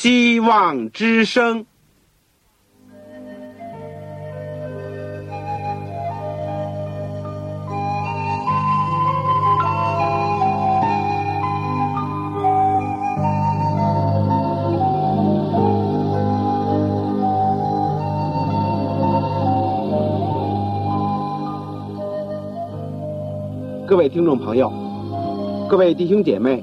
希望之声。各位听众朋友，各位弟兄姐妹，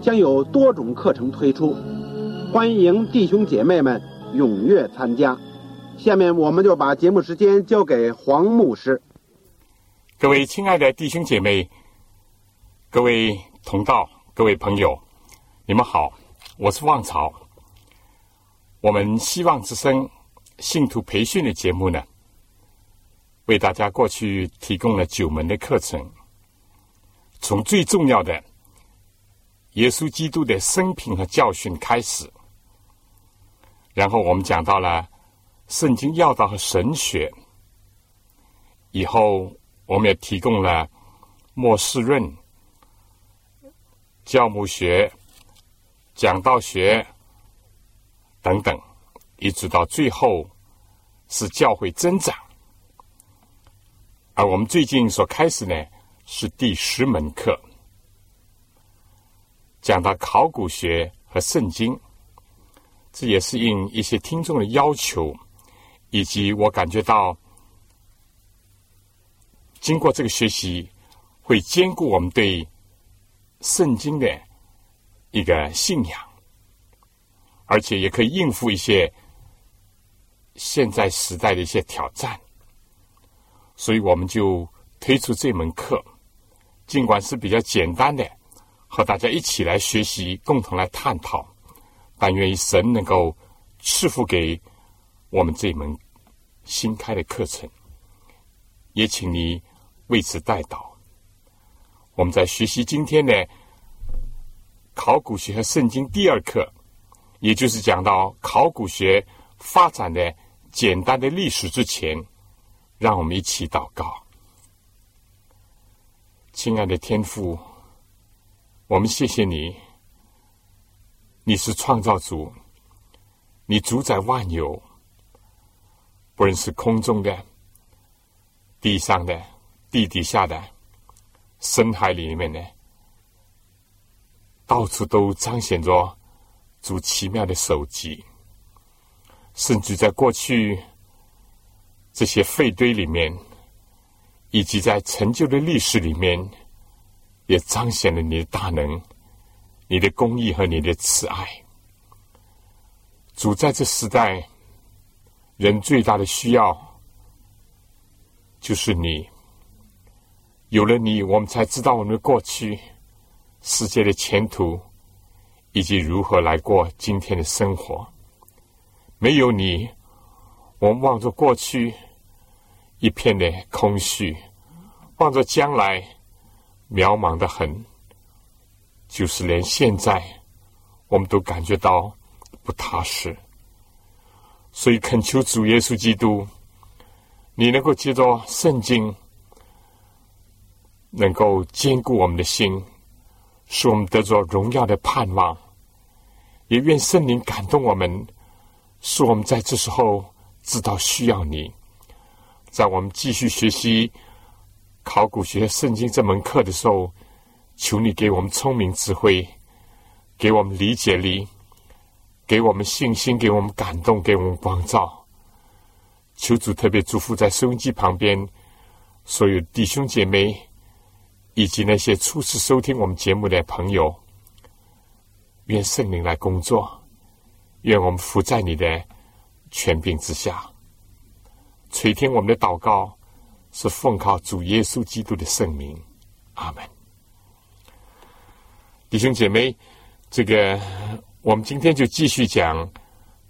将有多种课程推出，欢迎弟兄姐妹们踊跃参加。下面我们就把节目时间交给黄牧师。各位亲爱的弟兄姐妹，各位同道，各位朋友，你们好，我是旺草。我们希望之声信徒培训的节目呢，为大家过去提供了九门的课程。从最重要的耶稣基督的生平和教训开始，然后我们讲到了圣经要道和神学，以后我们也提供了末世论、教母学、讲道学等等，一直到最后是教会增长。而我们最近所开始呢？是第十门课，讲到考古学和圣经，这也是应一些听众的要求，以及我感觉到，经过这个学习，会兼顾我们对圣经的一个信仰，而且也可以应付一些现在时代的一些挑战，所以我们就推出这门课。尽管是比较简单的，和大家一起来学习，共同来探讨，但愿神能够赐福给我们这门新开的课程，也请你为此代祷。我们在学习今天的考古学和圣经第二课，也就是讲到考古学发展的简单的历史之前，让我们一起祷告。亲爱的天父，我们谢谢你。你是创造主，你主宰万有，不论是空中的、地上的、地底下的、深海里面的，到处都彰显着主奇妙的手迹。甚至在过去这些废堆里面。以及在陈旧的历史里面，也彰显了你的大能、你的公义和你的慈爱。主在这时代，人最大的需要就是你。有了你，我们才知道我们的过去、世界的前途，以及如何来过今天的生活。没有你，我们望着过去。一片的空虚，望着将来，渺茫的很。就是连现在，我们都感觉到不踏实。所以恳求主耶稣基督，你能够借着圣经，能够坚固我们的心，使我们得着荣耀的盼望。也愿圣灵感动我们，使我们在这时候知道需要你。在我们继续学习考古学圣经这门课的时候，求你给我们聪明智慧，给我们理解力，给我们信心，给我们感动，给我们光照。求主特别祝福在收音机旁边所有弟兄姐妹，以及那些初次收听我们节目的朋友。愿圣灵来工作，愿我们伏在你的权柄之下。垂听我们的祷告，是奉靠主耶稣基督的圣名，阿门。弟兄姐妹，这个我们今天就继续讲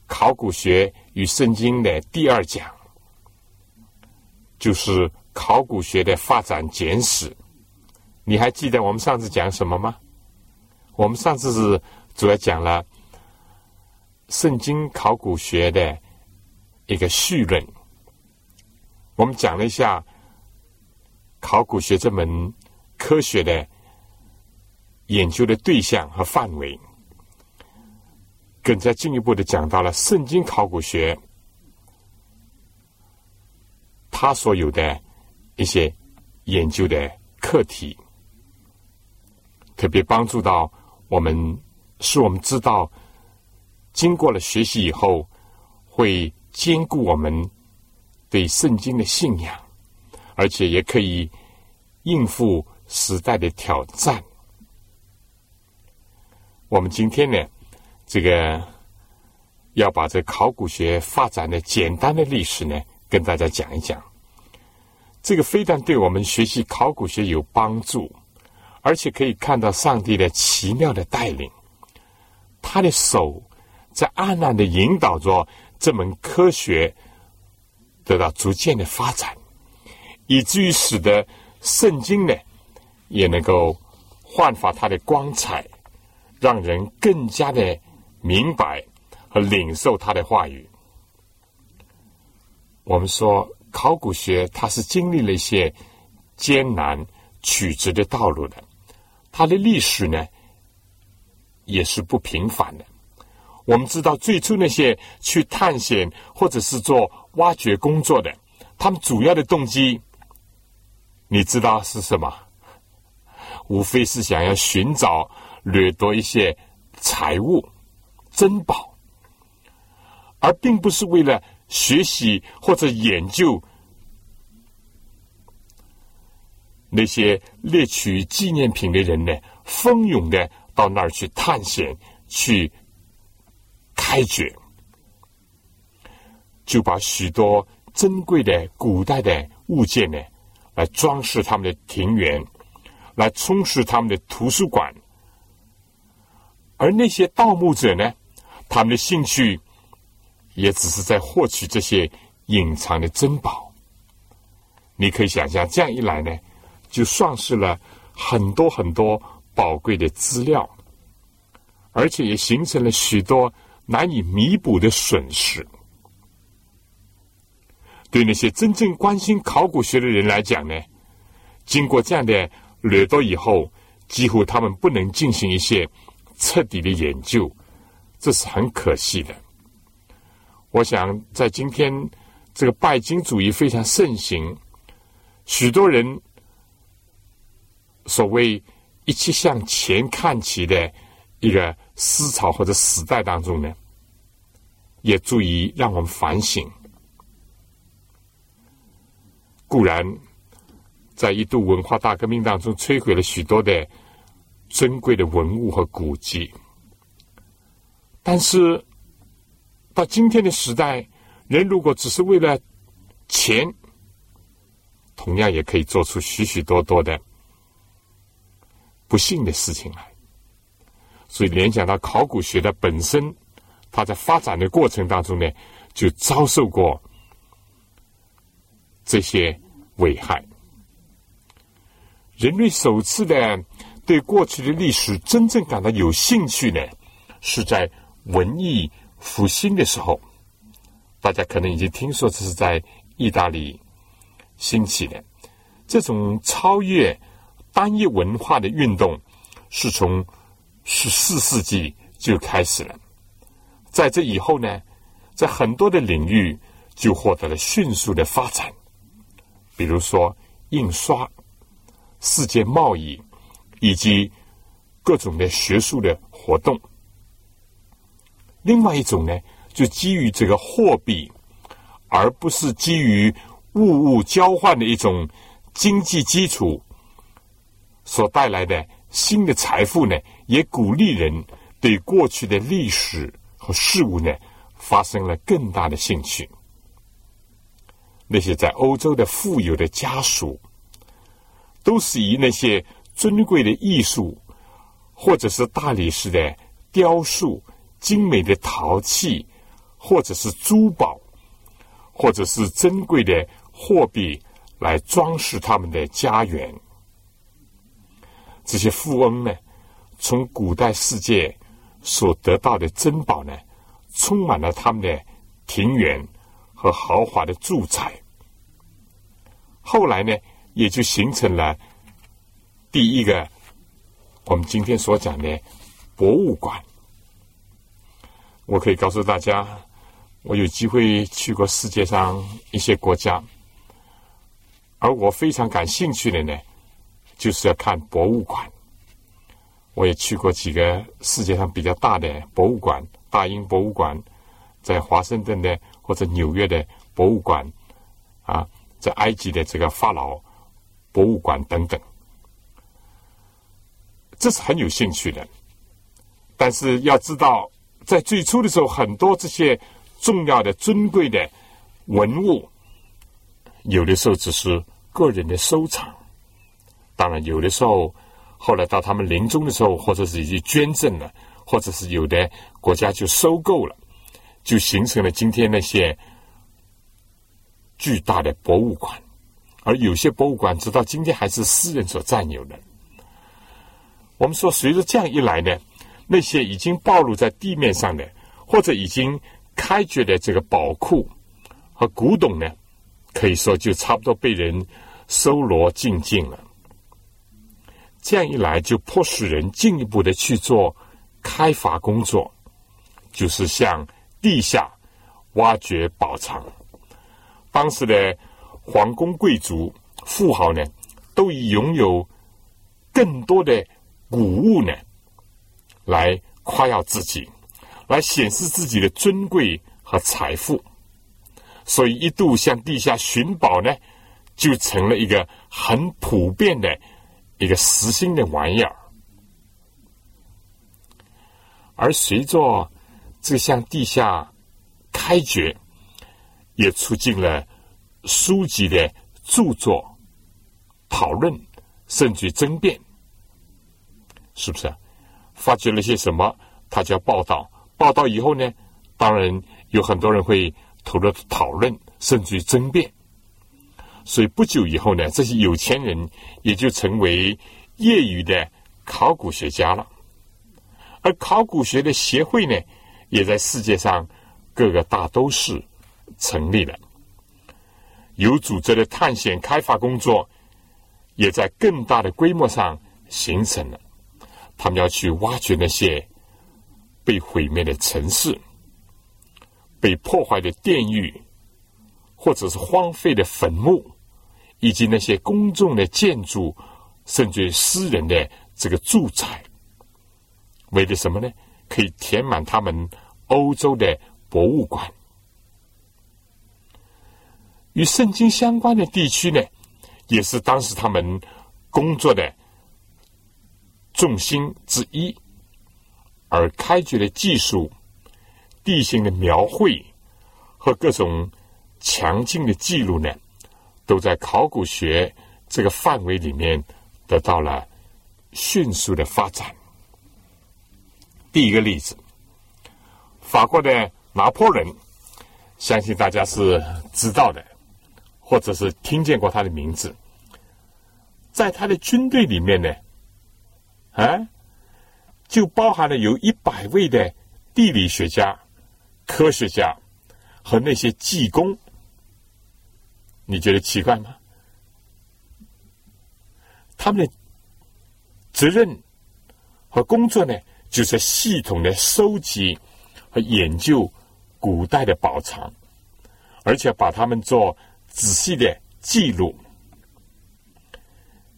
考古学与圣经的第二讲，就是考古学的发展简史。你还记得我们上次讲什么吗？我们上次是主要讲了圣经考古学的一个序论，我们讲了一下考古学这门科学的研究的对象和范围。更加进一步的讲到了圣经考古学，它所有的一些研究的课题，特别帮助到我们，使我们知道，经过了学习以后，会兼顾我们对圣经的信仰，而且也可以应付时代的挑战。我们今天呢？这个要把这考古学发展的简单的历史呢，跟大家讲一讲。这个非但对我们学习考古学有帮助，而且可以看到上帝的奇妙的带领，他的手在暗暗的引导着这门科学得到逐渐的发展，以至于使得圣经呢也能够焕发它的光彩，让人更加的。明白和领受他的话语。我们说考古学，它是经历了一些艰难曲折的道路的，它的历史呢也是不平凡的。我们知道，最初那些去探险或者是做挖掘工作的，他们主要的动机，你知道是什么？无非是想要寻找、掠夺一些财物。珍宝，而并不是为了学习或者研究那些猎取纪念品的人呢，蜂拥的到那儿去探险、去开掘，就把许多珍贵的古代的物件呢，来装饰他们的庭园，来充实他们的图书馆，而那些盗墓者呢？他们的兴趣也只是在获取这些隐藏的珍宝。你可以想象，这样一来呢，就丧失了很多很多宝贵的资料，而且也形成了许多难以弥补的损失。对那些真正关心考古学的人来讲呢，经过这样的掠夺以后，几乎他们不能进行一些彻底的研究。这是很可惜的。我想，在今天这个拜金主义非常盛行，许多人所谓一切向前看齐的一个思潮或者时代当中呢，也足以让我们反省。固然，在一度文化大革命当中，摧毁了许多的珍贵的文物和古迹。但是，到今天的时代，人如果只是为了钱，同样也可以做出许许多多的不幸的事情来。所以，联想到考古学的本身，它在发展的过程当中呢，就遭受过这些危害。人类首次的对过去的历史真正感到有兴趣呢，是在。文艺复兴的时候，大家可能已经听说，这是在意大利兴起的。这种超越单一文化的运动，是从十四世纪就开始了。在这以后呢，在很多的领域就获得了迅速的发展，比如说印刷、世界贸易以及各种的学术的活动。另外一种呢，就基于这个货币，而不是基于物物交换的一种经济基础所带来的新的财富呢，也鼓励人对过去的历史和事物呢发生了更大的兴趣。那些在欧洲的富有的家属，都是以那些尊贵的艺术，或者是大理石的雕塑。精美的陶器，或者是珠宝，或者是珍贵的货币来装饰他们的家园。这些富翁呢，从古代世界所得到的珍宝呢，充满了他们的庭园和豪华的住宅。后来呢，也就形成了第一个我们今天所讲的博物馆。我可以告诉大家，我有机会去过世界上一些国家，而我非常感兴趣的呢。就是要看博物馆，我也去过几个世界上比较大的博物馆，大英博物馆，在华盛顿的或者纽约的博物馆，啊，在埃及的这个法老博物馆等等，这是很有兴趣的。但是要知道，在最初的时候，很多这些重要的、尊贵的文物，有的时候只是个人的收藏。当然，有的时候，后来到他们临终的时候，或者是已经捐赠了，或者是有的国家就收购了，就形成了今天那些巨大的博物馆。而有些博物馆直到今天还是私人所占有的。我们说，随着这样一来呢，那些已经暴露在地面上的，或者已经开掘的这个宝库和古董呢，可以说就差不多被人收罗尽尽了。这样一来，就迫使人进一步的去做开发工作，就是向地下挖掘宝藏。当时的皇宫贵族、富豪呢，都以拥有更多的谷物呢，来夸耀自己，来显示自己的尊贵和财富。所以，一度向地下寻宝呢，就成了一个很普遍的。一个实心的玩意儿，而随着这项地下开掘，也促进了书籍的著作、讨论，甚至于争辩，是不是？发掘了些什么，他就要报道。报道以后呢，当然有很多人会投入讨论，甚至于争辩。所以不久以后呢，这些有钱人也就成为业余的考古学家了，而考古学的协会呢，也在世界上各个大都市成立了，有组织的探险开发工作也在更大的规模上形成了。他们要去挖掘那些被毁灭的城市、被破坏的殿宇。或者是荒废的坟墓，以及那些公众的建筑，甚至私人的这个住宅，为了什么呢？可以填满他们欧洲的博物馆。与圣经相关的地区呢，也是当时他们工作的重心之一。而开掘的技术、地形的描绘和各种。强劲的记录呢，都在考古学这个范围里面得到了迅速的发展。第一个例子，法国的拿破仑，相信大家是知道的，或者是听见过他的名字。在他的军队里面呢，啊，就包含了有一百位的地理学家、科学家和那些技工。你觉得奇怪吗？他们的责任和工作呢，就是系统的收集和研究古代的宝藏，而且把他们做仔细的记录。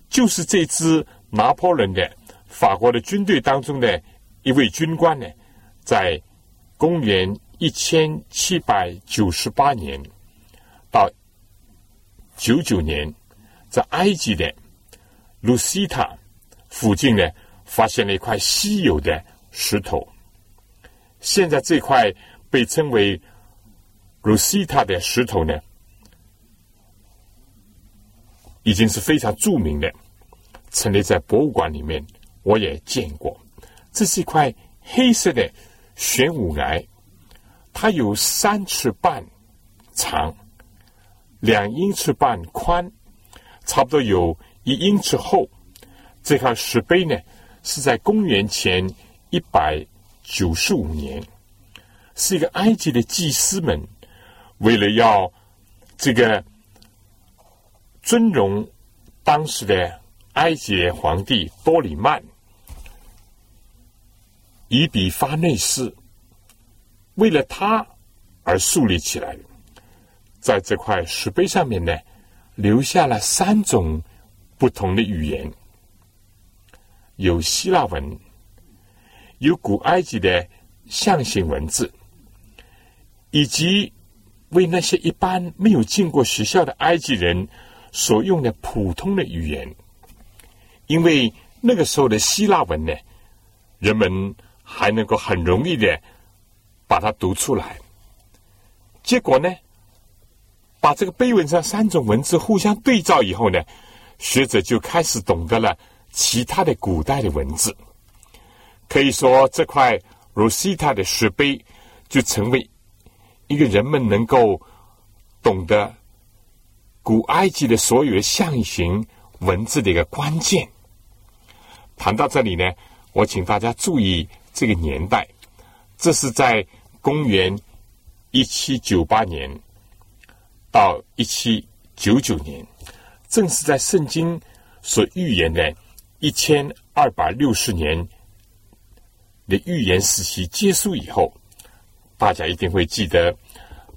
就是这支拿破仑的法国的军队当中的一位军官呢，在公元一千七百九十八年到。九九年，在埃及的卢西塔附近呢，发现了一块稀有的石头。现在这块被称为卢西塔的石头呢，已经是非常著名的，陈列在博物馆里面。我也见过，这是一块黑色的玄武岩，它有三尺半长，两英尺半宽，差不多有一英尺厚。这块石碑呢，是在公元前一百九十五年，是一个埃及的祭司们为了要这个尊荣当时的埃及皇帝多里曼。以比发内斯为了他而树立起来，在这块石碑上面呢，留下了三种不同的语言：有希腊文，有古埃及的象形文字，以及为那些一般没有进过学校的埃及人所用的普通的语言。因为那个时候的希腊文呢，人们。还能够很容易的把它读出来。结果呢，把这个碑文上三种文字互相对照以后呢，学者就开始懂得了其他的古代的文字。可以说，这块罗西塔的石碑就成为一个人们能够懂得古埃及的所有的象形文字的一个关键。谈到这里呢，我请大家注意。这个年代，这是在公元一七九八年到一七九九年，正是在圣经所预言的一千二百六十年的预言时期结束以后，大家一定会记得《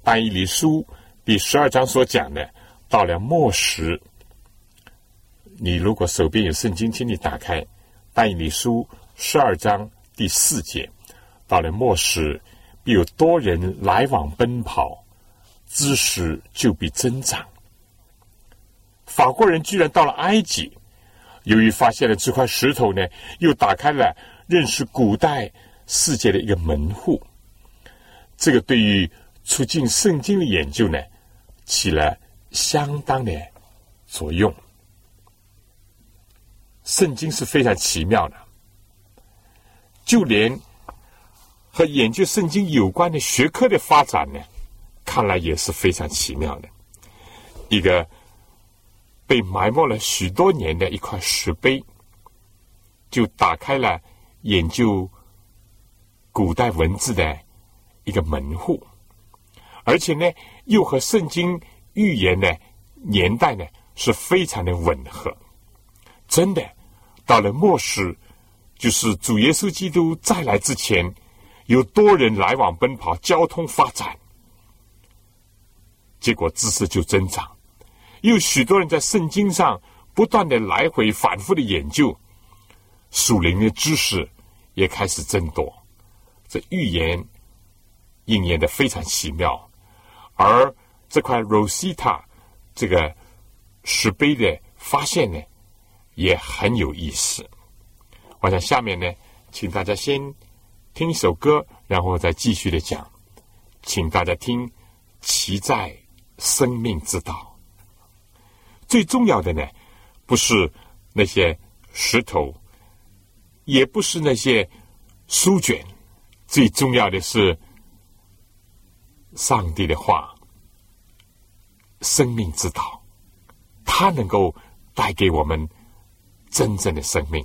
但以理书》第十二章所讲的，到了末时，你如果手边有圣经，请你打开《但以理书》十二章。第四节，到了末时，必有多人来往奔跑，知识就必增长。法国人居然到了埃及，由于发现了这块石头呢，又打开了认识古代世界的一个门户。这个对于促进圣经的研究呢，起了相当的作用。圣经是非常奇妙的。就连和研究圣经有关的学科的发展呢，看来也是非常奇妙的。一个被埋没了许多年的一块石碑，就打开了研究古代文字的一个门户，而且呢，又和圣经预言呢年代呢是非常的吻合。真的，到了末世。就是主耶稣基督再来之前，有多人来往奔跑，交通发展，结果知识就增长；有许多人在圣经上不断的来回反复的研究，属灵的知识也开始增多。这预言应验的非常奇妙，而这块 Rosita 这个石碑的发现呢，也很有意思。我想下面呢，请大家先听一首歌，然后再继续的讲。请大家听《其在生命之道》。最重要的呢，不是那些石头，也不是那些书卷，最重要的是上帝的话，生命之道，它能够带给我们真正的生命。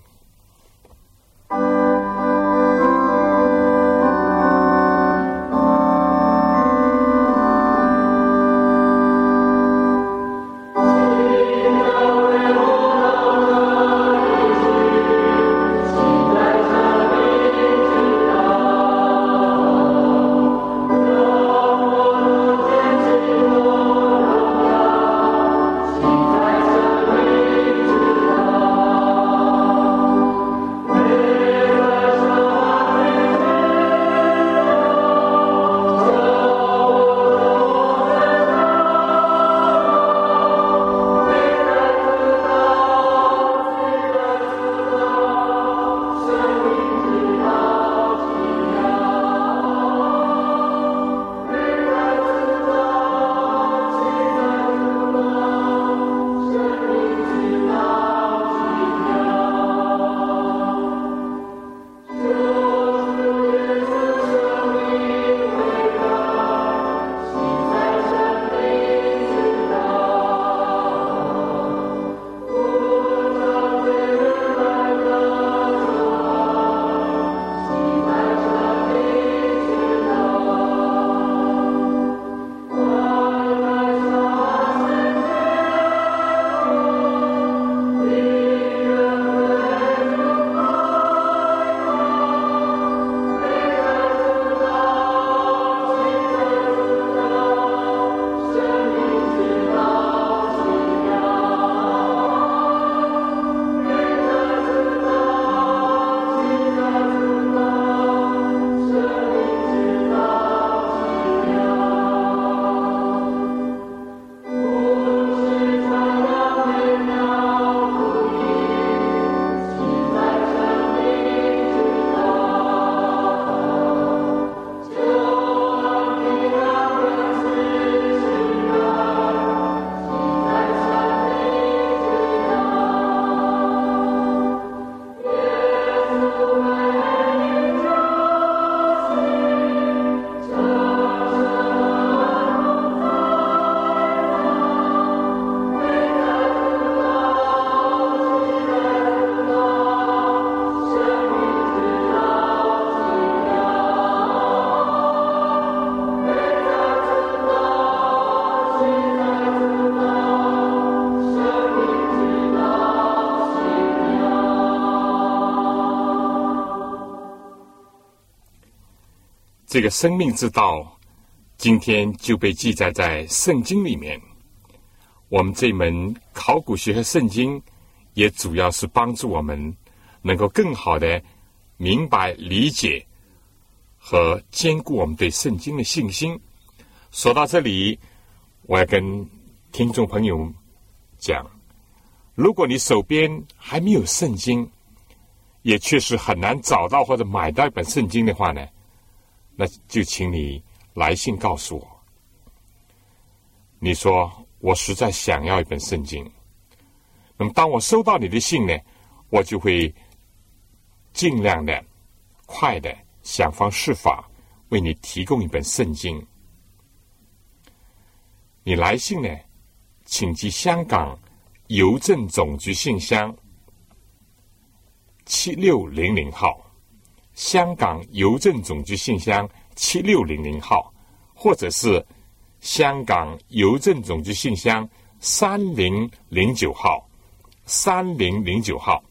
这个生命之道，今天就被记载在圣经里面。我们这门考古学和圣经，也主要是帮助我们能够更好的明白、理解和兼顾我们对圣经的信心。说到这里，我要跟听众朋友讲：如果你手边还没有圣经，也确实很难找到或者买到一本圣经的话呢，那就请你来信告诉我。你说。我实在想要一本圣经，那么当我收到你的信呢，我就会尽量的、快的想方设法为你提供一本圣经。你来信呢，请寄香港邮政总局信箱七六零零号，香港邮政总局信箱七六零零号，或者是。香港邮政总局信箱三零零九号，三零零九号。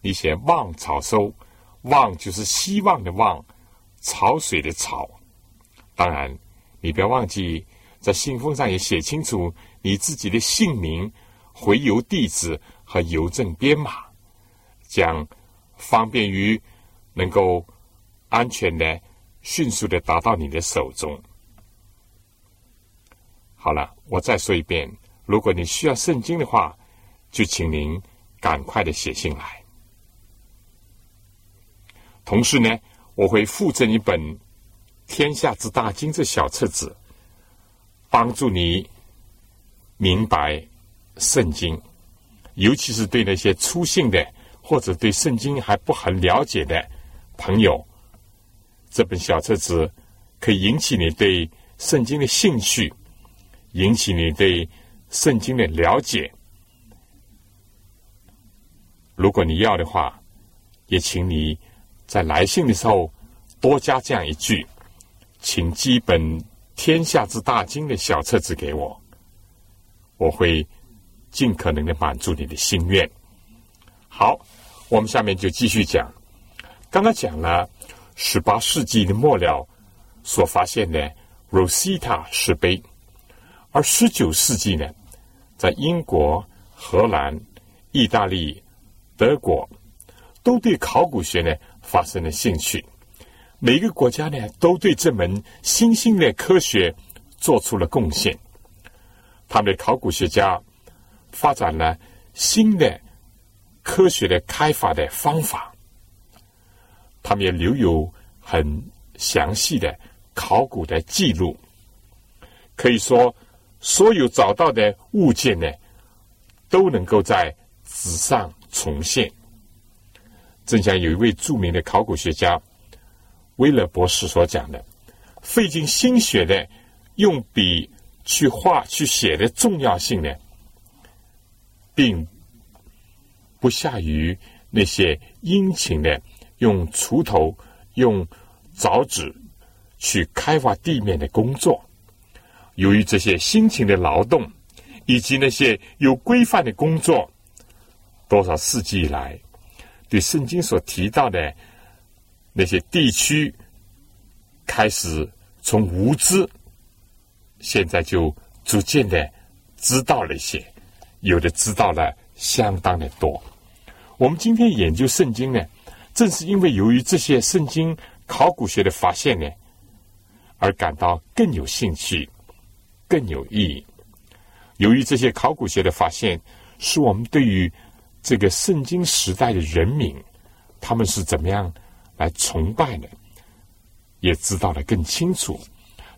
你写“望草收”，“望”就是希望的“望”，潮水的“潮”。当然，你不要忘记在信封上也写清楚你自己的姓名、回邮地址和邮政编码，将方便于能够安全的、迅速的达到你的手中。好了，我再说一遍，如果你需要圣经的话，就请您赶快的写信来。同时呢，我会附赠一本《天下之大经》这小册子，帮助你明白圣经，尤其是对那些初信的或者对圣经还不很了解的朋友，这本小册子可以引起你对圣经的兴趣。引起你对圣经的了解。如果你要的话，也请你在来信的时候多加这样一句：“请寄一本《天下之大经》的小册子给我，我会尽可能的满足你的心愿。”好，我们下面就继续讲。刚刚讲了十八世纪的末了所发现的 Rosetta 石碑。而十九世纪呢，在英国、荷兰、意大利、德国，都对考古学呢发生了兴趣。每个国家呢，都对这门新兴的科学做出了贡献。他们的考古学家发展了新的科学的开发的方法，他们也留有很详细的考古的记录，可以说。所有找到的物件呢，都能够在纸上重现。正像有一位著名的考古学家威勒博士所讲的：“费尽心血的用笔去画、去写的重要性呢，并不下于那些殷勤的用锄头、用凿子去开挖地面的工作。”由于这些辛勤的劳动，以及那些有规范的工作，多少世纪以来，对圣经所提到的那些地区，开始从无知，现在就逐渐的知道了一些，有的知道了相当的多。我们今天研究圣经呢，正是因为由于这些圣经考古学的发现呢，而感到更有兴趣。更有意义。由于这些考古学的发现，使我们对于这个圣经时代的人民，他们是怎么样来崇拜的，也知道的更清楚。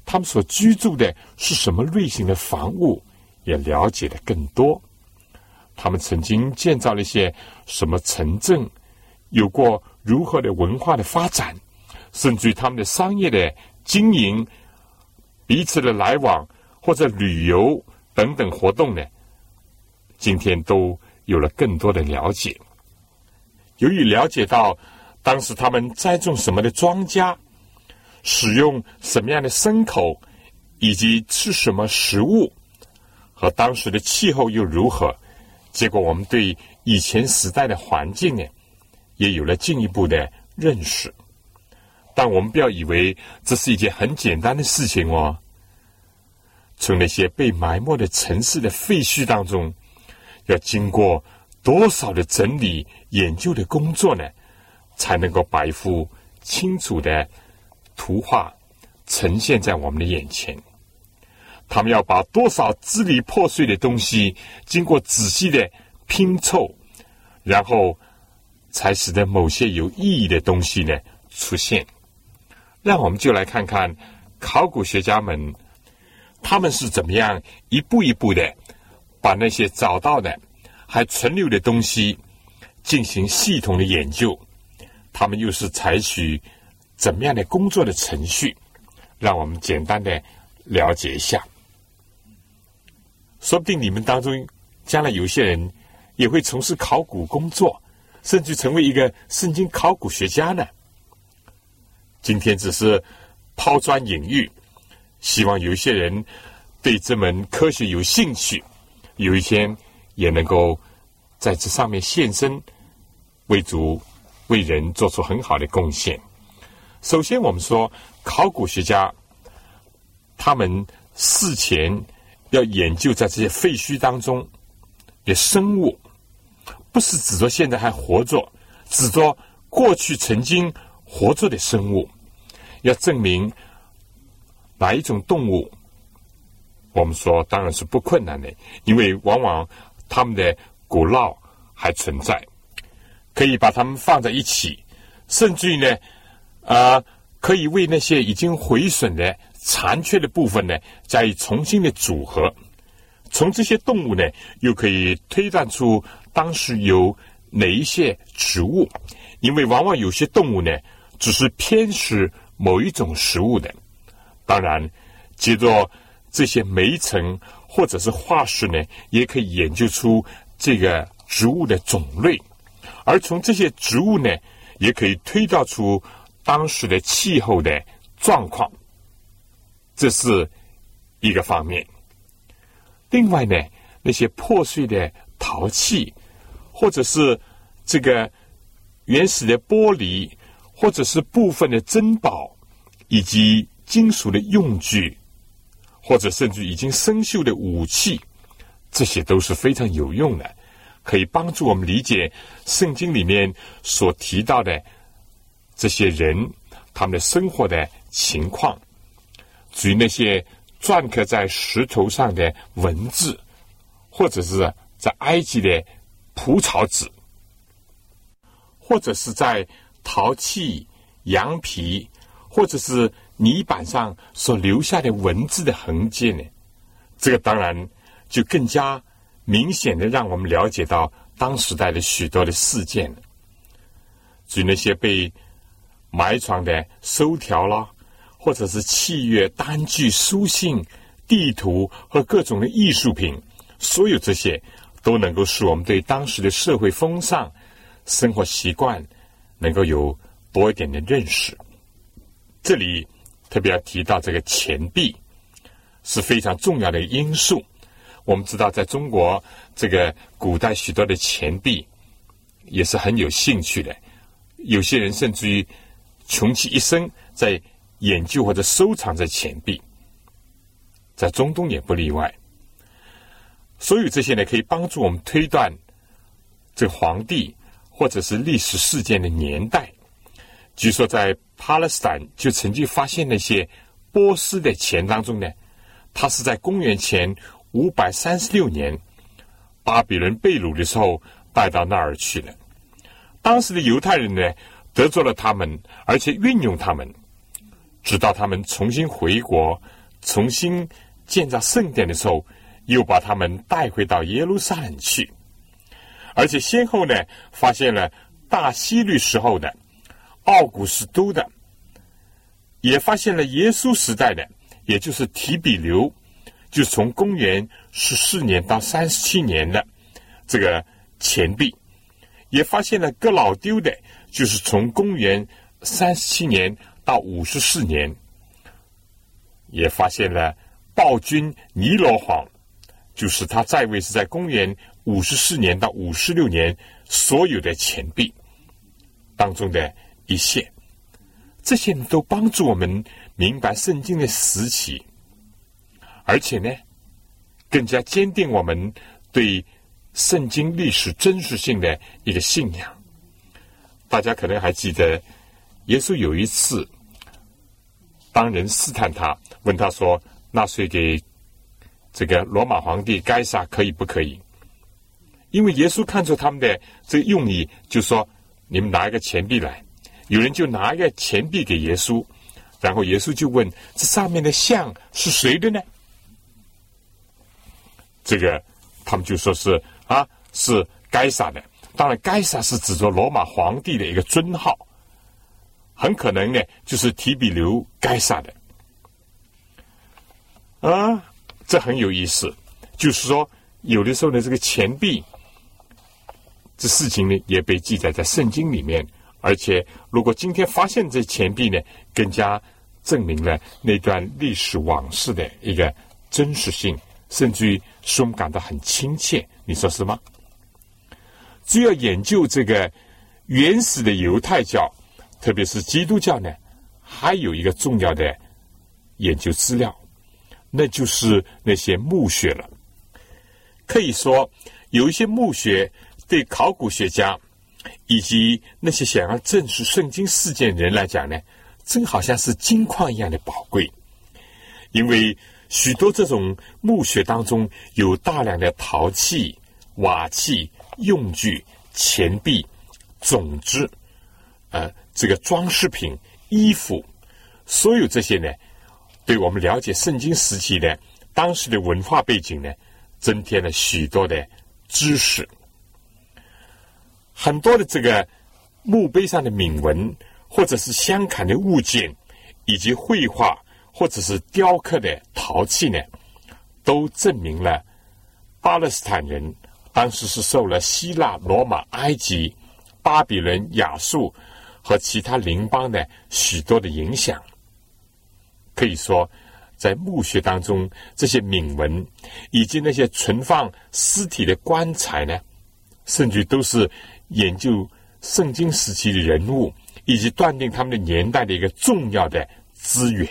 他们所居住的是什么类型的房屋，也了解的更多。他们曾经建造了一些什么城镇，有过如何的文化的发展，甚至于他们的商业的经营，彼此的来往。或者旅游等等活动呢，今天都有了更多的了解。由于了解到当时他们栽种什么的庄稼，使用什么样的牲口，以及吃什么食物，和当时的气候又如何，结果我们对以前时代的环境呢，也有了进一步的认识。但我们不要以为这是一件很简单的事情哦。从那些被埋没的城市的废墟当中，要经过多少的整理研究的工作呢，才能够把一幅清楚的图画呈现在我们的眼前？他们要把多少支离破碎的东西经过仔细的拼凑，然后才使得某些有意义的东西呢出现。让我们就来看看考古学家们。他们是怎么样一步一步的把那些找到的还存留的东西进行系统的研究？他们又是采取怎么样的工作的程序？让我们简单的了解一下。说不定你们当中将来有些人也会从事考古工作，甚至成为一个圣经考古学家呢。今天只是抛砖引玉。希望有一些人对这门科学有兴趣，有一天也能够在这上面献身，为主为人做出很好的贡献。首先，我们说考古学家他们事前要研究在这些废墟当中的生物，不是指着现在还活着，指着过去曾经活着的生物，要证明。哪一种动物？我们说当然是不困难的，因为往往它们的骨烙还存在，可以把它们放在一起，甚至于呢，啊，可以为那些已经毁损的残缺的部分呢，加以重新的组合。从这些动物呢，又可以推断出当时有哪一些植物，因为往往有些动物呢，只是偏食某一种食物的。当然，接着这些煤层或者是化石呢，也可以研究出这个植物的种类，而从这些植物呢，也可以推导出当时的气候的状况。这是一个方面。另外呢，那些破碎的陶器，或者是这个原始的玻璃，或者是部分的珍宝，以及。金属的用具，或者甚至已经生锈的武器，这些都是非常有用的，可以帮助我们理解圣经里面所提到的这些人他们的生活的情况。至于那些篆刻在石头上的文字，或者是在埃及的蒲草纸，或者是在陶器、羊皮，或者是。泥板上所留下的文字的痕迹呢？这个当然就更加明显的让我们了解到当时代的许多的事件了。至于那些被埋藏的收条啦，或者是契约、单据、书信、地图和各种的艺术品，所有这些都能够使我们对当时的社会风尚、生活习惯能够有多一点的认识。这里。特别要提到这个钱币是非常重要的因素。我们知道，在中国这个古代许多的钱币也是很有兴趣的，有些人甚至于穷其一生在研究或者收藏着钱币，在中东也不例外。所有这些呢，可以帮助我们推断这皇帝或者是历史事件的年代。据说在。巴勒斯坦就曾经发现那些波斯的钱当中呢，它是在公元前五百三十六年巴比伦被掳的时候带到那儿去了。当时的犹太人呢得罪了他们，而且运用他们，直到他们重新回国、重新建造圣殿的时候，又把他们带回到耶路撒冷去，而且先后呢发现了大希律时候的。奥古斯都的，也发现了耶稣时代的，也就是提比留，就是从公元十四年到三十七年的这个钱币，也发现了哥老丢的，就是从公元三十七年到五十四年，也发现了暴君尼罗皇，就是他在位是在公元五十四年到五十六年所有的钱币当中的。一线，这些都帮助我们明白圣经的时期，而且呢，更加坚定我们对圣经历史真实性的一个信仰。大家可能还记得，耶稣有一次，当人试探他，问他说：“纳税给这个罗马皇帝该撒可以不可以？”因为耶稣看出他们的这个用意，就说：“你们拿一个钱币来。”有人就拿一个钱币给耶稣，然后耶稣就问：“这上面的像是谁的呢？”这个他们就说是啊，是该撒的。当然，该撒是指着罗马皇帝的一个尊号，很可能呢就是提比留该撒的。啊，这很有意思。就是说，有的时候呢，这个钱币这事情呢也被记载在圣经里面。而且，如果今天发现这钱币呢，更加证明了那段历史往事的一个真实性，甚至于使我们感到很亲切。你说是吗？只要研究这个原始的犹太教，特别是基督教呢，还有一个重要的研究资料，那就是那些墓穴了。可以说，有一些墓穴对考古学家。以及那些想要证实圣经事件人来讲呢，真好像是金矿一样的宝贵，因为许多这种墓穴当中有大量的陶器、瓦器、用具、钱币、种子，呃，这个装饰品、衣服，所有这些呢，对我们了解圣经时期的当时的文化背景呢，增添了许多的知识。很多的这个墓碑上的铭文，或者是相砍的物件，以及绘画或者是雕刻的陶器呢，都证明了巴勒斯坦人当时是受了希腊、罗马、埃及、巴比伦、亚述和其他邻邦的许多的影响。可以说，在墓穴当中，这些铭文以及那些存放尸体的棺材呢，甚至都是。研究圣经时期的人物，以及断定他们的年代的一个重要的资源，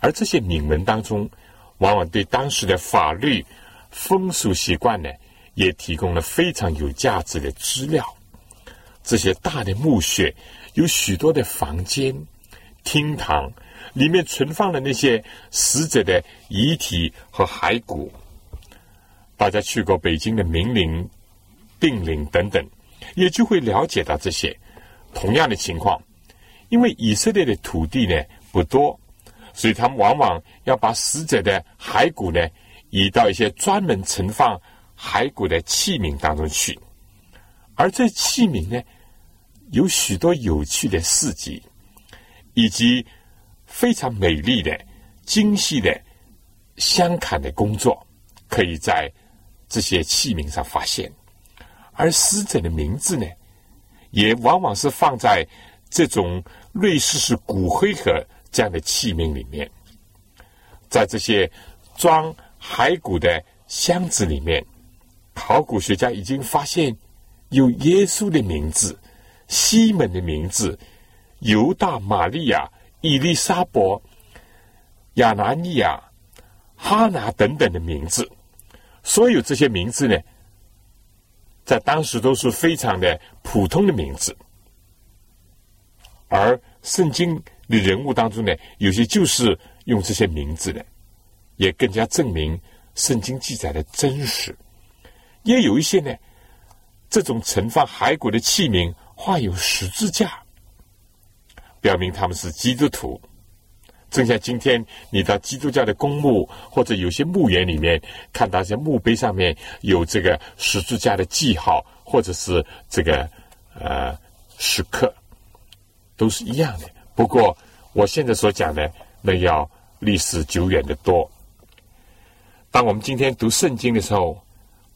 而这些铭文当中，往往对当时的法律、风俗习惯呢，也提供了非常有价值的资料。这些大的墓穴有许多的房间、厅堂，里面存放了那些死者的遗体和骸骨。大家去过北京的明陵。病灵等等，也就会了解到这些同样的情况。因为以色列的土地呢不多，所以他们往往要把死者的骸骨呢移到一些专门存放骸骨的器皿当中去。而这器皿呢，有许多有趣的事迹，以及非常美丽的、精细的镶嵌的工作，可以在这些器皿上发现。而死者的名字呢，也往往是放在这种类似是骨灰盒这样的器皿里面，在这些装骸骨的箱子里面，考古学家已经发现有耶稣的名字、西门的名字、犹大、玛利亚、伊丽莎伯、亚拿尼亚、哈拿等等的名字，所有这些名字呢。在当时都是非常的普通的名字，而圣经的人物当中呢，有些就是用这些名字的，也更加证明圣经记载的真实。也有一些呢，这种盛放骸骨的器皿画有十字架，表明他们是基督徒。正像今天你到基督教的公墓或者有些墓园里面，看到一些墓碑上面有这个十字架的记号，或者是这个呃石刻，都是一样的。不过我现在所讲的，那要历史久远的多。当我们今天读圣经的时候，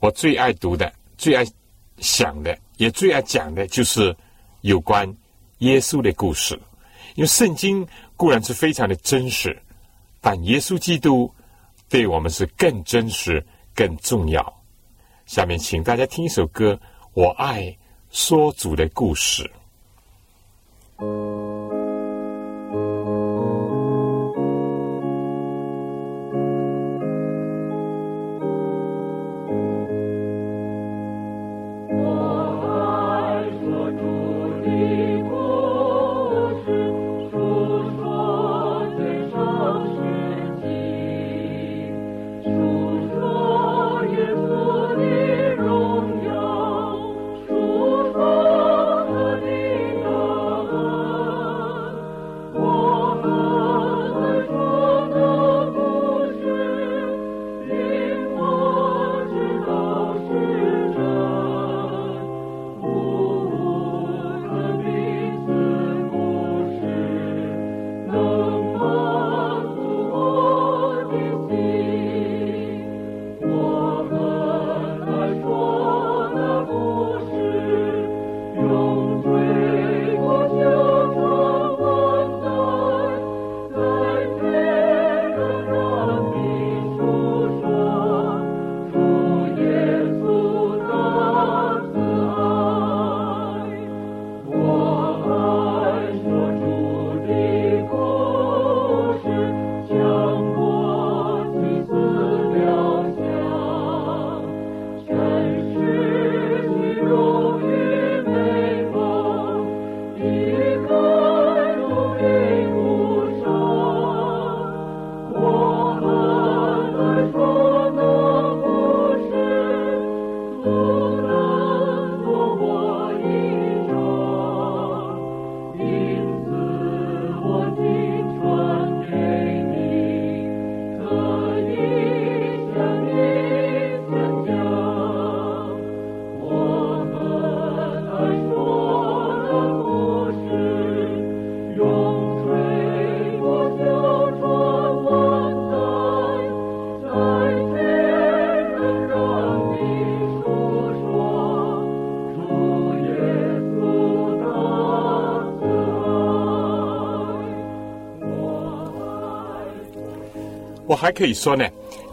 我最爱读的、最爱想的、也最爱讲的就是有关耶稣的故事，因为圣经。固然是非常的真实，但耶稣基督对我们是更真实、更重要。下面，请大家听一首歌，《我爱说主的故事》。还可以说呢，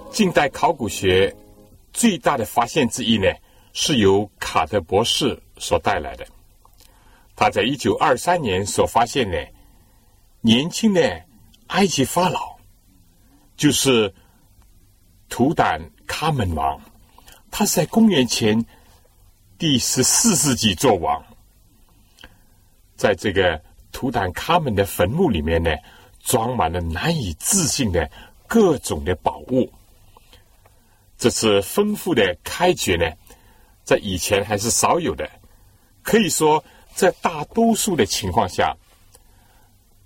近代考古学最大的发现之一呢，是由卡特博士所带来的。他在一九二三年所发现呢，年轻的埃及法老就是图坦卡门王，他是在公元前第十四世纪做王，在这个图坦卡门的坟墓里面呢，装满了难以置信的。各种的宝物，这次丰富的开掘呢，在以前还是少有的。可以说，在大多数的情况下，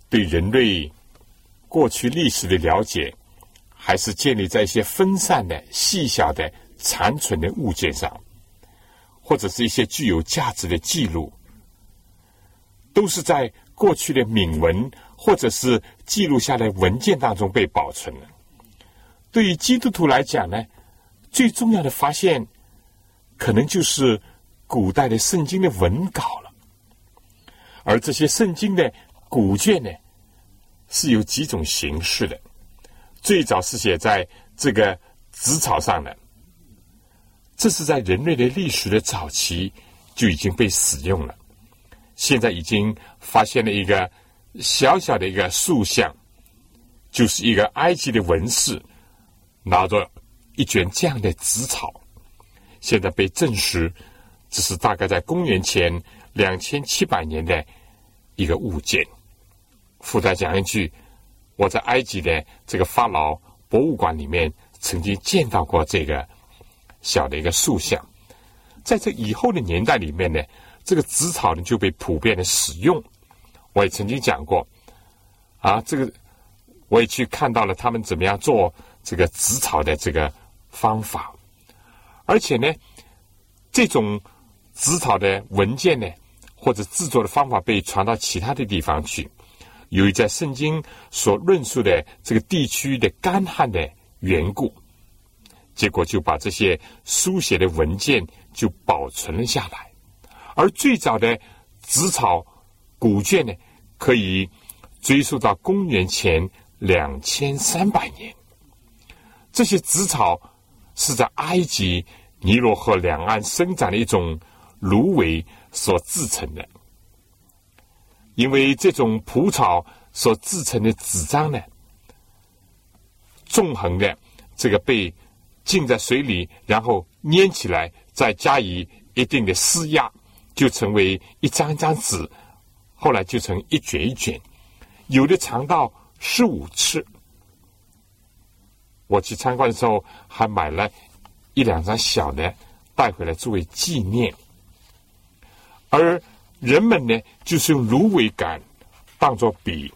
对人类过去历史的了解，还是建立在一些分散的、细小的、残存的物件上，或者是一些具有价值的记录，都是在过去的铭文或者是记录下来文件当中被保存的。对于基督徒来讲呢，最重要的发现，可能就是古代的圣经的文稿了。而这些圣经的古卷呢，是有几种形式的。最早是写在这个纸草上的，这是在人类的历史的早期就已经被使用了。现在已经发现了一个小小的一个塑像，就是一个埃及的文士。拿着一卷这样的纸草，现在被证实，这是大概在公元前两千七百年的一个物件。附带讲一句，我在埃及的这个法老博物馆里面曾经见到过这个小的一个塑像。在这以后的年代里面呢，这个纸草呢就被普遍的使用。我也曾经讲过，啊，这个我也去看到了他们怎么样做。这个纸草的这个方法，而且呢，这种纸草的文件呢，或者制作的方法被传到其他的地方去。由于在圣经所论述的这个地区的干旱的缘故，结果就把这些书写的文件就保存了下来。而最早的纸草古卷呢，可以追溯到公元前两千三百年。这些紫草是在埃及尼罗河两岸生长的一种芦苇所制成的，因为这种蒲草所制成的纸张呢，纵横的这个被浸在水里，然后粘起来，再加以一定的施压，就成为一张一张纸，后来就成一卷一卷，有的长到十五尺。我去参观的时候，还买了一两张小的带回来作为纪念。而人们呢，就是用芦苇杆当做笔，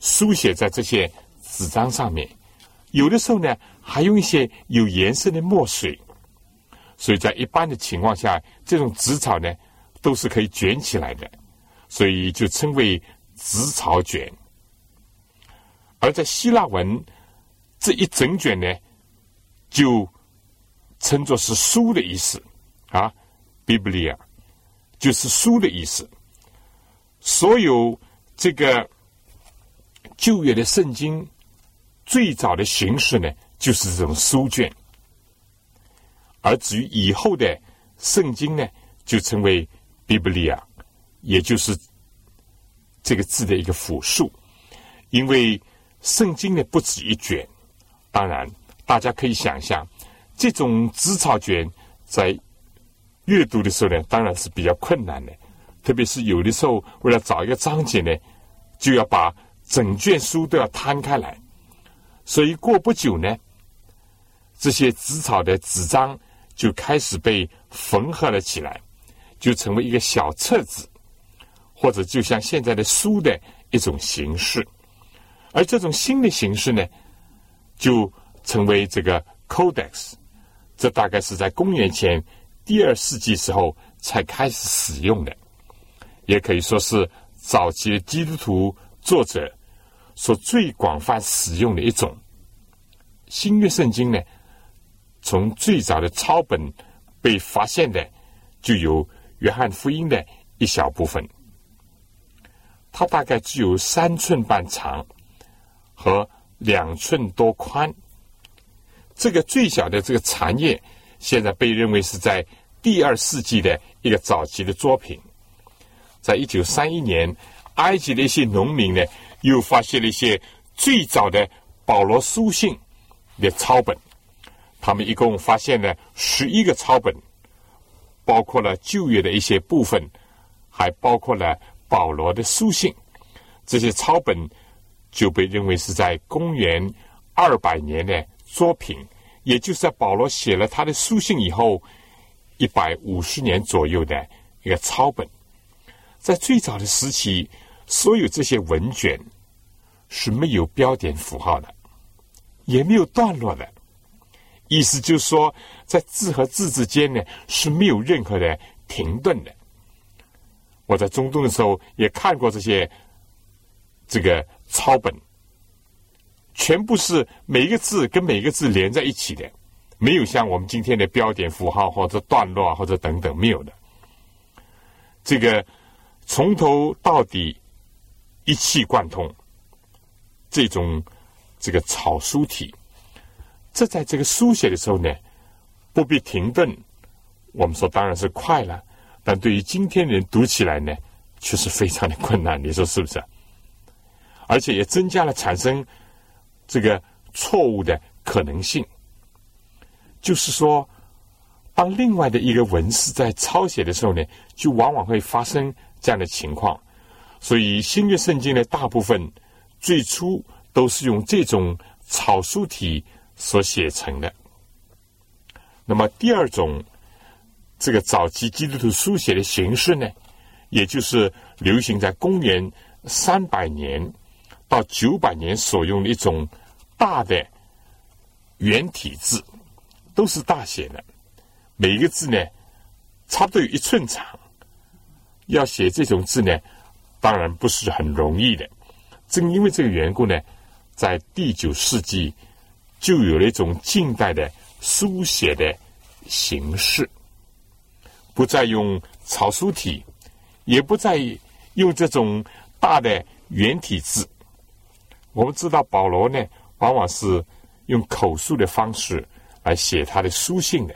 书写在这些纸张上面。有的时候呢，还用一些有颜色的墨水。所以在一般的情况下，这种纸草呢，都是可以卷起来的，所以就称为纸草卷。而在希腊文。这一整卷呢，就称作是书的意思啊，biblia，就是书的意思。所有这个旧约的圣经最早的形式呢，就是这种书卷。而至于以后的圣经呢，就称为 biblia，也就是这个字的一个复数，因为圣经呢不止一卷。当然，大家可以想象，这种纸草卷在阅读的时候呢，当然是比较困难的。特别是有的时候，为了找一个章节呢，就要把整卷书都要摊开来。所以过不久呢，这些纸草的纸张就开始被缝合了起来，就成为一个小册子，或者就像现在的书的一种形式。而这种新的形式呢？就成为这个 Codex，这大概是在公元前第二世纪时候才开始使用的，也可以说是早期基督徒作者所最广泛使用的一种新约圣经呢。从最早的抄本被发现的，就有约翰福音的一小部分，它大概只有三寸半长和。两寸多宽，这个最小的这个残叶，现在被认为是在第二世纪的一个早期的作品。在一九三一年，埃及的一些农民呢，又发现了一些最早的保罗书信的抄本。他们一共发现了十一个抄本，包括了旧约的一些部分，还包括了保罗的书信。这些抄本就被认为是在公元二百年的作品，也就是在保罗写了他的书信以后一百五十年左右的一个抄本。在最早的时期，所有这些文卷是没有标点符号的，也没有段落的。意思就是说，在字和字之间呢是没有任何的停顿的。我在中东的时候也看过这些这个抄本，全部是每一个字跟每一个字连在一起的，没有像我们今天的标点符号或者段落或者等等没有的。这个从头到底一气贯通，这种这个草书体。这在这个书写的时候呢，不必停顿。我们说当然是快了，但对于今天人读起来呢，却是非常的困难。你说是不是？而且也增加了产生这个错误的可能性。就是说，当另外的一个文字在抄写的时候呢，就往往会发生这样的情况。所以新约圣经的大部分最初都是用这种草书体。所写成的。那么第二种，这个早期基督徒书写的形式呢，也就是流行在公元三百年到九百年所用的一种大的圆体字，都是大写的，每一个字呢，差不多有一寸长。要写这种字呢，当然不是很容易的。正因为这个缘故呢，在第九世纪。就有了一种近代的书写的形式，不再用草书体，也不再用这种大的圆体字。我们知道保罗呢，往往是用口述的方式来写他的书信的，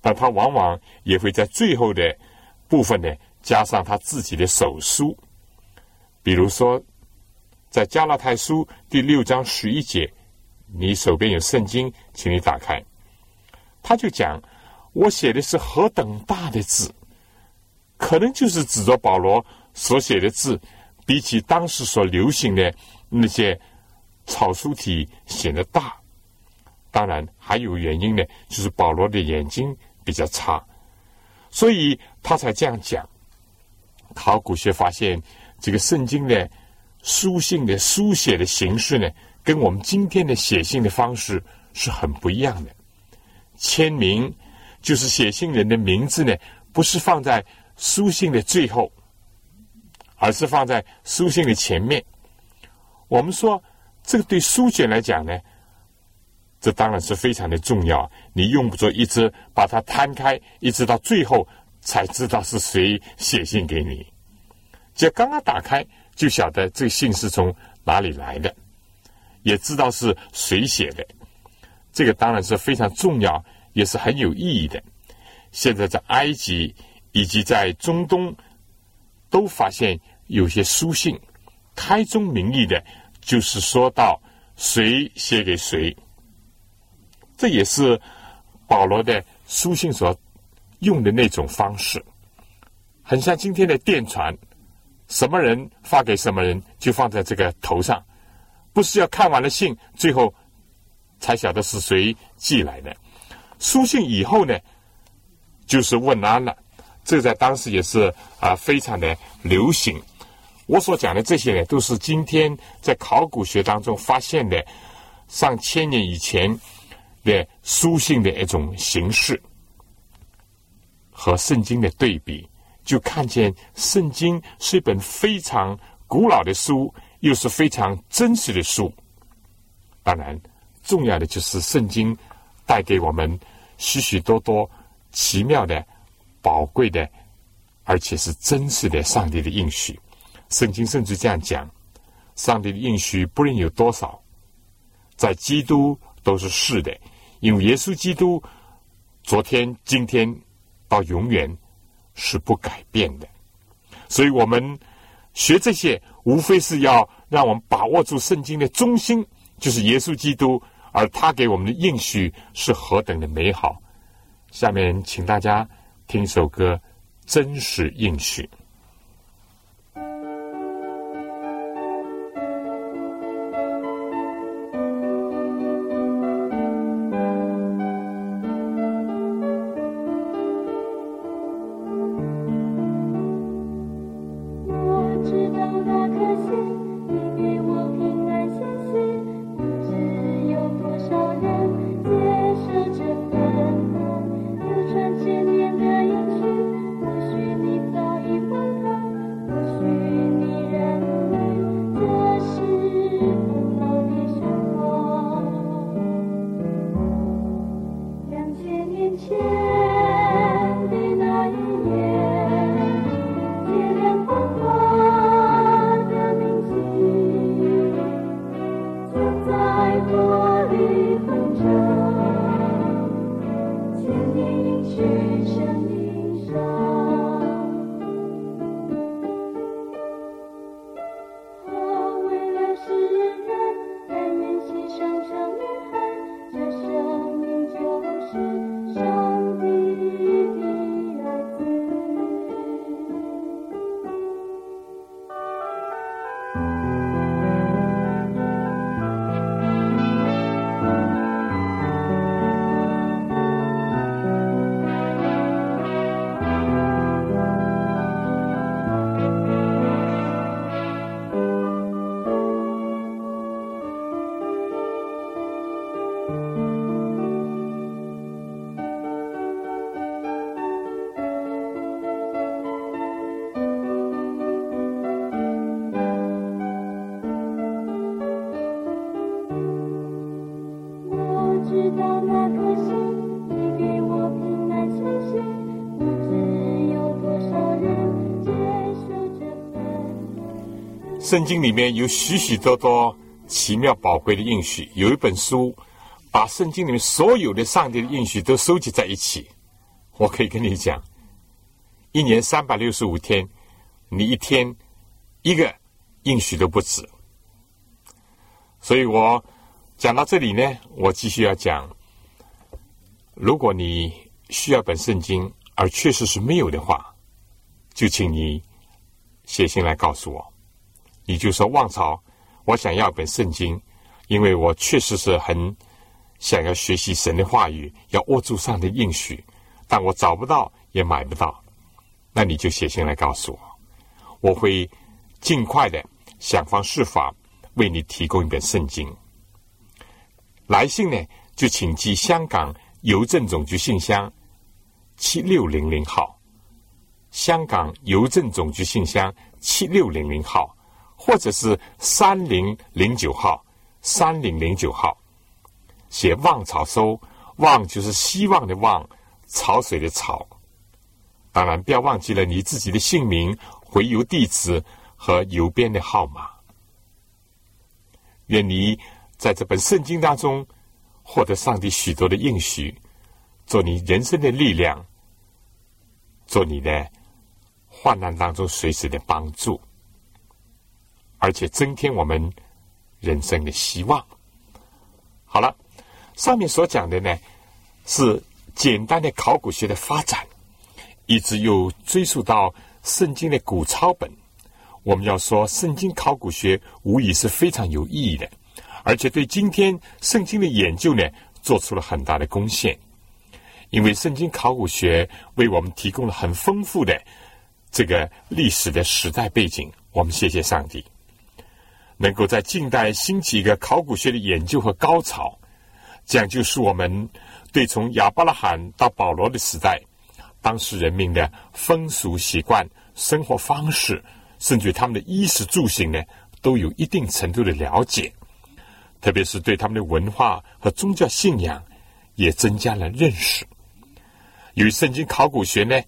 但他往往也会在最后的部分呢，加上他自己的手书。比如说，在加拉太书第六章十一节。你手边有圣经，请你打开。他就讲，我写的是何等大的字，可能就是指着保罗所写的字，比起当时所流行的那些草书体显得大。当然还有原因呢，就是保罗的眼睛比较差，所以他才这样讲。考古学发现，这个圣经的书信的书写的形式呢。跟我们今天的写信的方式是很不一样的。签名就是写信人的名字呢，不是放在书信的最后，而是放在书信的前面。我们说这个对书卷来讲呢，这当然是非常的重要。你用不着一直把它摊开，一直到最后才知道是谁写信给你。只要刚刚打开，就晓得这信是从哪里来的。也知道是谁写的，这个当然是非常重要，也是很有意义的。现在在埃及以及在中东，都发现有些书信开宗明义的，就是说到谁写给谁。这也是保罗的书信所用的那种方式，很像今天的电传，什么人发给什么人，就放在这个头上。不是要看完了信，最后才晓得是谁寄来的。书信以后呢，就是问安了。这在当时也是啊，非常的流行。我所讲的这些呢，都是今天在考古学当中发现的上千年以前的书信的一种形式，和圣经的对比，就看见圣经是一本非常古老的书。又是非常真实的书，当然，重要的就是圣经带给我们许许多多奇妙的、宝贵的，而且是真实的上帝的应许。圣经甚至这样讲：上帝的应许不论有多少，在基督都是是的，因为耶稣基督昨天、今天到永远是不改变的，所以我们学这些，无非是要让我们把握住圣经的中心，就是耶稣基督，而他给我们的应许是何等的美好。下面，请大家听一首歌《真实应许》。圣经里面有许许多多奇妙宝贵的应许，有一本书把圣经里面所有的上帝的应许都收集在一起。我可以跟你讲，一年三百六十五天，你一天一个应许都不止。所以我讲到这里呢，我继续要讲：如果你需要本圣经，而确实是没有的话，就请你写信来告诉我。你就说旺朝，我想要本圣经，因为我确实是很想要学习神的话语，要握住上的应许，但我找不到也买不到。那你就写信来告诉我，我会尽快的想方设法为你提供一本圣经。来信呢，就请寄香港邮政总局信箱七六零零号，香港邮政总局信箱七六零零号。或者是三零零九号，三零零九号，写望草收，望就是希望的望，潮水的潮。当然，不要忘记了你自己的姓名、回邮地址和邮编的号码。愿你在这本圣经当中获得上帝许多的应许，做你人生的力量，做你的患难当中随时的帮助。而且增添我们人生的希望。好了，上面所讲的呢，是简单的考古学的发展，一直又追溯到圣经的古抄本。我们要说，圣经考古学无疑是非常有意义的，而且对今天圣经的研究呢，做出了很大的贡献。因为圣经考古学为我们提供了很丰富的这个历史的时代背景。我们谢谢上帝。能够在近代兴起一个考古学的研究和高潮，这样就是我们对从亚伯拉罕到保罗的时代，当时人民的风俗习惯、生活方式，甚至他们的衣食住行呢，都有一定程度的了解。特别是对他们的文化和宗教信仰，也增加了认识。由于圣经考古学呢，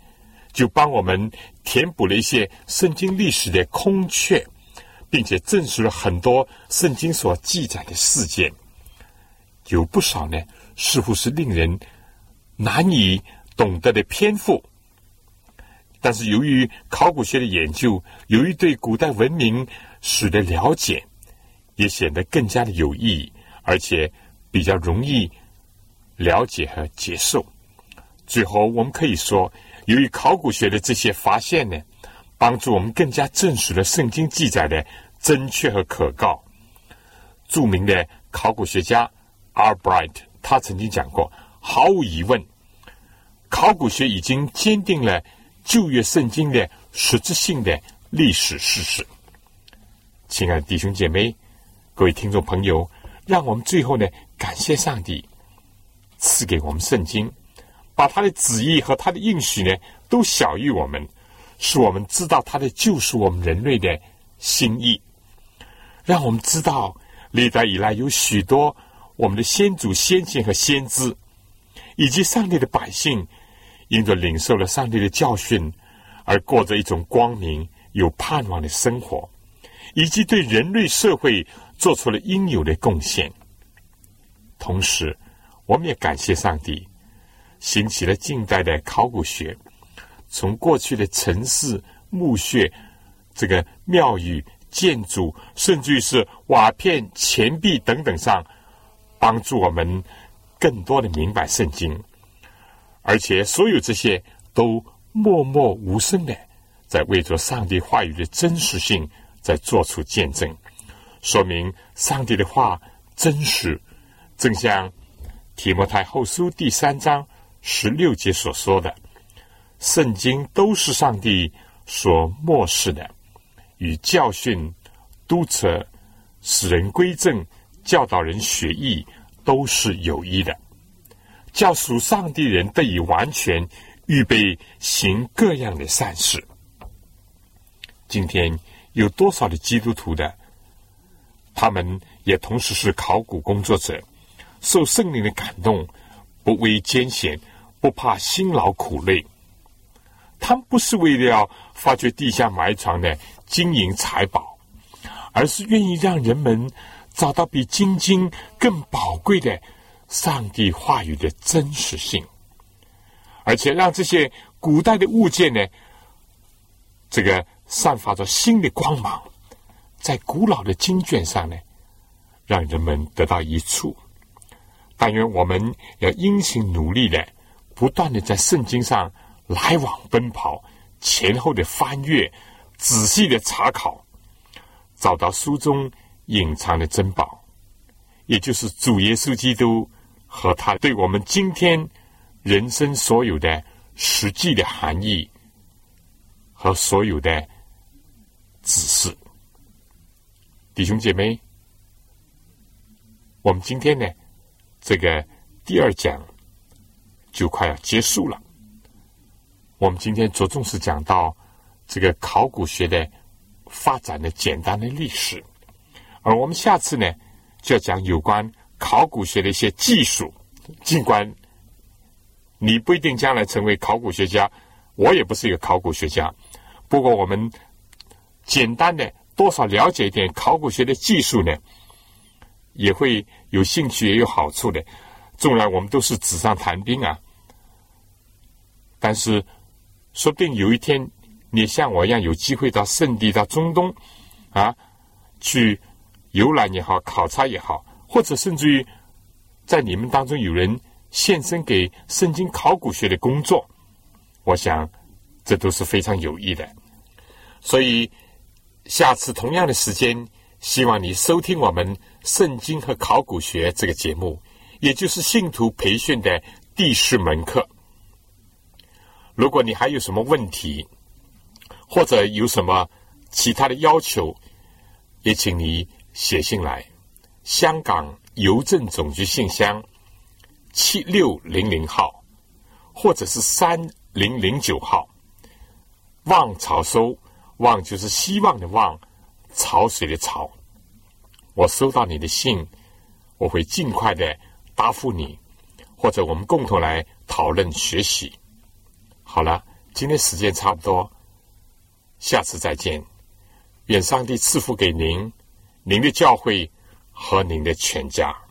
就帮我们填补了一些圣经历史的空缺。并且证实了很多圣经所记载的事件，有不少呢似乎是令人难以懂得的篇幅。但是，由于考古学的研究，由于对古代文明史的了解，也显得更加的有意义，而且比较容易了解和接受。最后，我们可以说，由于考古学的这些发现呢，帮助我们更加证实了圣经记载的正确和可靠。著名的考古学家 Albright 他曾经讲过：“毫无疑问，考古学已经坚定了旧约圣经的实质性的历史事实。”亲爱的弟兄姐妹、各位听众朋友，让我们最后呢，感谢上帝赐给我们圣经，把他的旨意和他的应许呢，都小于我们。使我们知道他的救赎我们人类的心意，让我们知道历代以来有许多我们的先祖先贤和先知，以及上帝的百姓，因着领受了上帝的教训，而过着一种光明有盼望的生活，以及对人类社会做出了应有的贡献。同时，我们也感谢上帝，兴起了近代的考古学。从过去的城市、墓穴、这个庙宇、建筑，甚至于是瓦片、钱币等等上，帮助我们更多的明白圣经，而且所有这些都默默无声的在为着上帝话语的真实性在做出见证，说明上帝的话真实，正像提摩太后书第三章十六节所说的。圣经都是上帝所漠视的，与教训、督责、使人归正、教导人学艺都是有益的，叫属上帝人得以完全预备行各样的善事。今天有多少的基督徒的，他们也同时是考古工作者，受圣灵的感动，不畏艰险，不怕辛劳苦累。他们不是为了要发掘地下埋藏的金银财宝，而是愿意让人们找到比金金更宝贵的上帝话语的真实性，而且让这些古代的物件呢，这个散发着新的光芒，在古老的经卷上呢，让人们得到益处。但愿我们要殷勤努力的，不断的在圣经上。来往奔跑，前后的翻阅，仔细的查考，找到书中隐藏的珍宝，也就是主耶稣基督和他对我们今天人生所有的实际的含义和所有的指示。弟兄姐妹，我们今天呢，这个第二讲就快要结束了。我们今天着重是讲到这个考古学的发展的简单的历史，而我们下次呢就要讲有关考古学的一些技术。尽管你不一定将来成为考古学家，我也不是一个考古学家，不过我们简单的多少了解一点考古学的技术呢，也会有兴趣也有好处的。纵然我们都是纸上谈兵啊，但是。说不定有一天，你像我一样有机会到圣地、到中东，啊，去游览也好、考察也好，或者甚至于在你们当中有人献身给圣经考古学的工作，我想这都是非常有益的。所以下次同样的时间，希望你收听我们圣经和考古学这个节目，也就是信徒培训的第十门课。如果你还有什么问题，或者有什么其他的要求，也请你写信来。香港邮政总局信箱七六零零号，或者是三零零九号。望潮收，望就是希望的望，潮水的潮。我收到你的信，我会尽快的答复你，或者我们共同来讨论学习。好了，今天时间差不多，下次再见。愿上帝赐福给您、您的教会和您的全家。